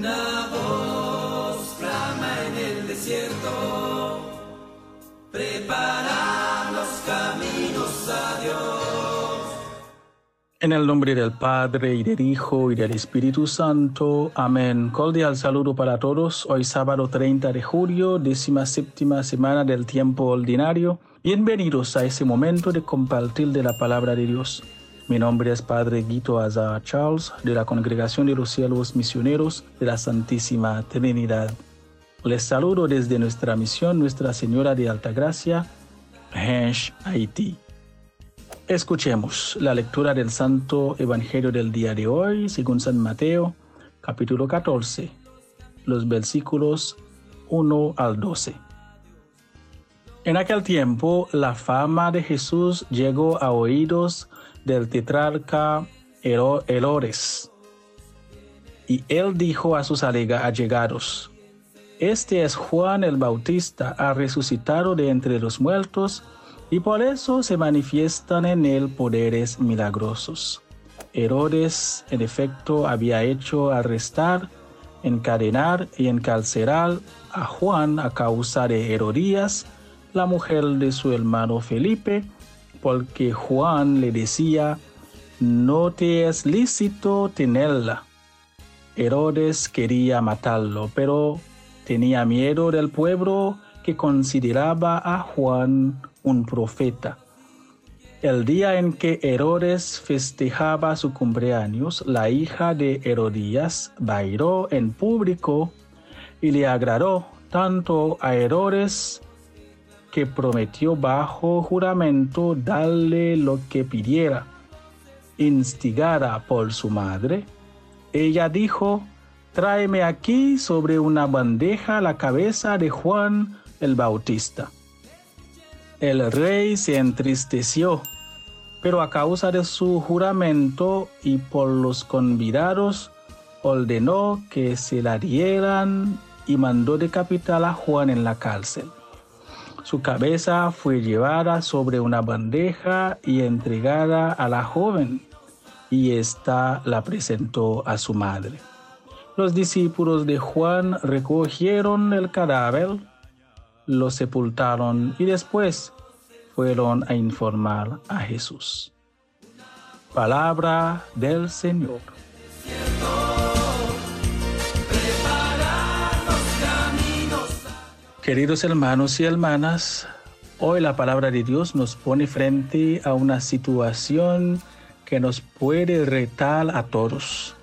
En el. En el nombre del Padre y del Hijo y del Espíritu Santo. Amén. Cordial saludo para todos. Hoy sábado 30 de julio, décima séptima semana del tiempo ordinario. Bienvenidos a ese momento de compartir de la palabra de Dios. Mi nombre es Padre Guito Azar Charles de la Congregación de los Cielos Misioneros de la Santísima Trinidad. Les saludo desde nuestra misión Nuestra Señora de Altagracia, Hensh, Haití. Escuchemos la lectura del Santo Evangelio del día de hoy, según San Mateo, capítulo 14, los versículos 1 al 12. En aquel tiempo, la fama de Jesús llegó a oídos del tetrarca Herodes. Y él dijo a sus allegados, Este es Juan el Bautista, ha resucitado de entre los muertos, y por eso se manifiestan en él poderes milagrosos. Herodes, en efecto, había hecho arrestar, encadenar y encarcelar a Juan a causa de Herodías, la mujer de su hermano Felipe, porque Juan le decía, no te es lícito tenerla. Herodes quería matarlo, pero tenía miedo del pueblo que consideraba a Juan un profeta. El día en que Herodes festejaba su cumpleaños, la hija de Herodías bailó en público y le agradó tanto a Herodes que prometió bajo juramento darle lo que pidiera. Instigada por su madre, ella dijo, tráeme aquí sobre una bandeja la cabeza de Juan el Bautista. El rey se entristeció, pero a causa de su juramento y por los convidados, ordenó que se la dieran y mandó decapitar a Juan en la cárcel. Su cabeza fue llevada sobre una bandeja y entregada a la joven, y ésta la presentó a su madre. Los discípulos de Juan recogieron el cadáver, lo sepultaron y después fueron a informar a Jesús. Palabra del Señor. Queridos hermanos y hermanas, hoy la palabra de Dios nos pone frente a una situación que nos puede retar a todos.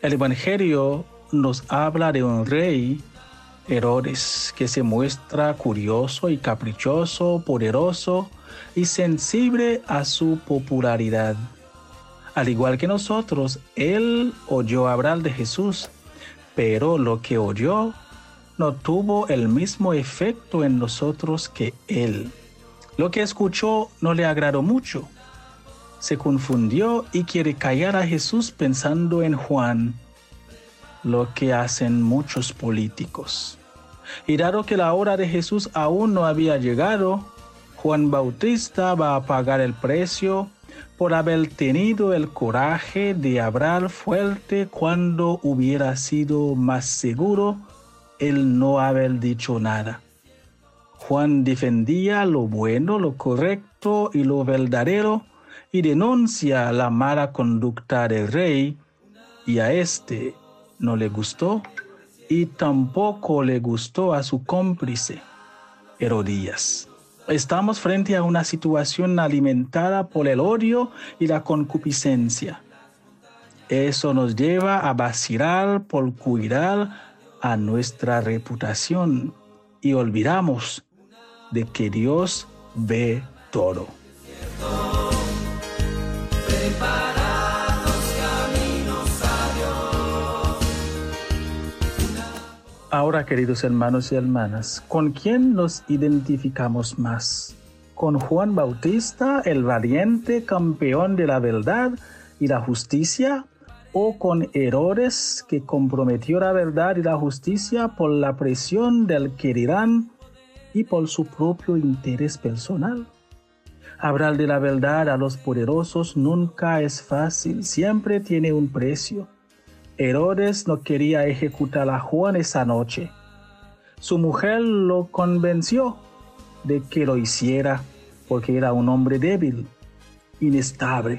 El Evangelio nos habla de un rey, Herodes, que se muestra curioso y caprichoso, poderoso y sensible a su popularidad. Al igual que nosotros, él oyó hablar de Jesús, pero lo que oyó no tuvo el mismo efecto en nosotros que él. Lo que escuchó no le agradó mucho. Se confundió y quiere callar a Jesús pensando en Juan, lo que hacen muchos políticos. Y dado que la hora de Jesús aún no había llegado, Juan Bautista va a pagar el precio por haber tenido el coraje de hablar fuerte cuando hubiera sido más seguro el no haber dicho nada. Juan defendía lo bueno, lo correcto y lo verdadero y denuncia la mala conducta del rey y a este no le gustó y tampoco le gustó a su cómplice, Herodías. Estamos frente a una situación alimentada por el odio y la concupiscencia. Eso nos lleva a vacilar por cuidar a nuestra reputación y olvidamos de que Dios ve todo. Ahora, queridos hermanos y hermanas, ¿con quién nos identificamos más? ¿Con Juan Bautista, el valiente campeón de la verdad y la justicia? O con errores que comprometió la verdad y la justicia por la presión del que y por su propio interés personal. Hablar de la verdad a los poderosos nunca es fácil, siempre tiene un precio. Herodes no quería ejecutar a Juan esa noche. Su mujer lo convenció de que lo hiciera porque era un hombre débil, inestable.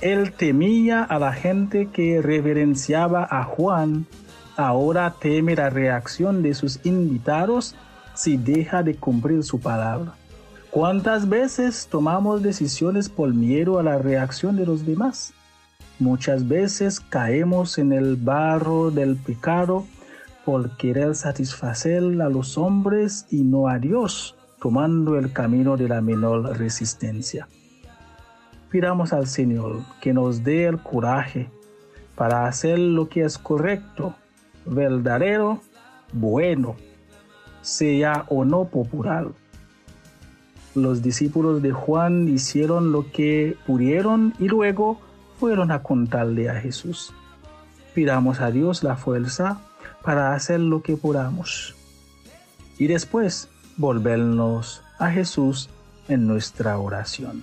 Él temía a la gente que reverenciaba a Juan. Ahora teme la reacción de sus invitados si deja de cumplir su palabra. ¿Cuántas veces tomamos decisiones por miedo a la reacción de los demás? Muchas veces caemos en el barro del pecado por querer satisfacer a los hombres y no a Dios, tomando el camino de la menor resistencia. Pidamos al Señor que nos dé el coraje para hacer lo que es correcto, verdadero, bueno, sea o no popular los discípulos de Juan hicieron lo que pudieron y luego fueron a contarle a Jesús. Pidamos a Dios la fuerza para hacer lo que podamos y después volvernos a Jesús en nuestra oración.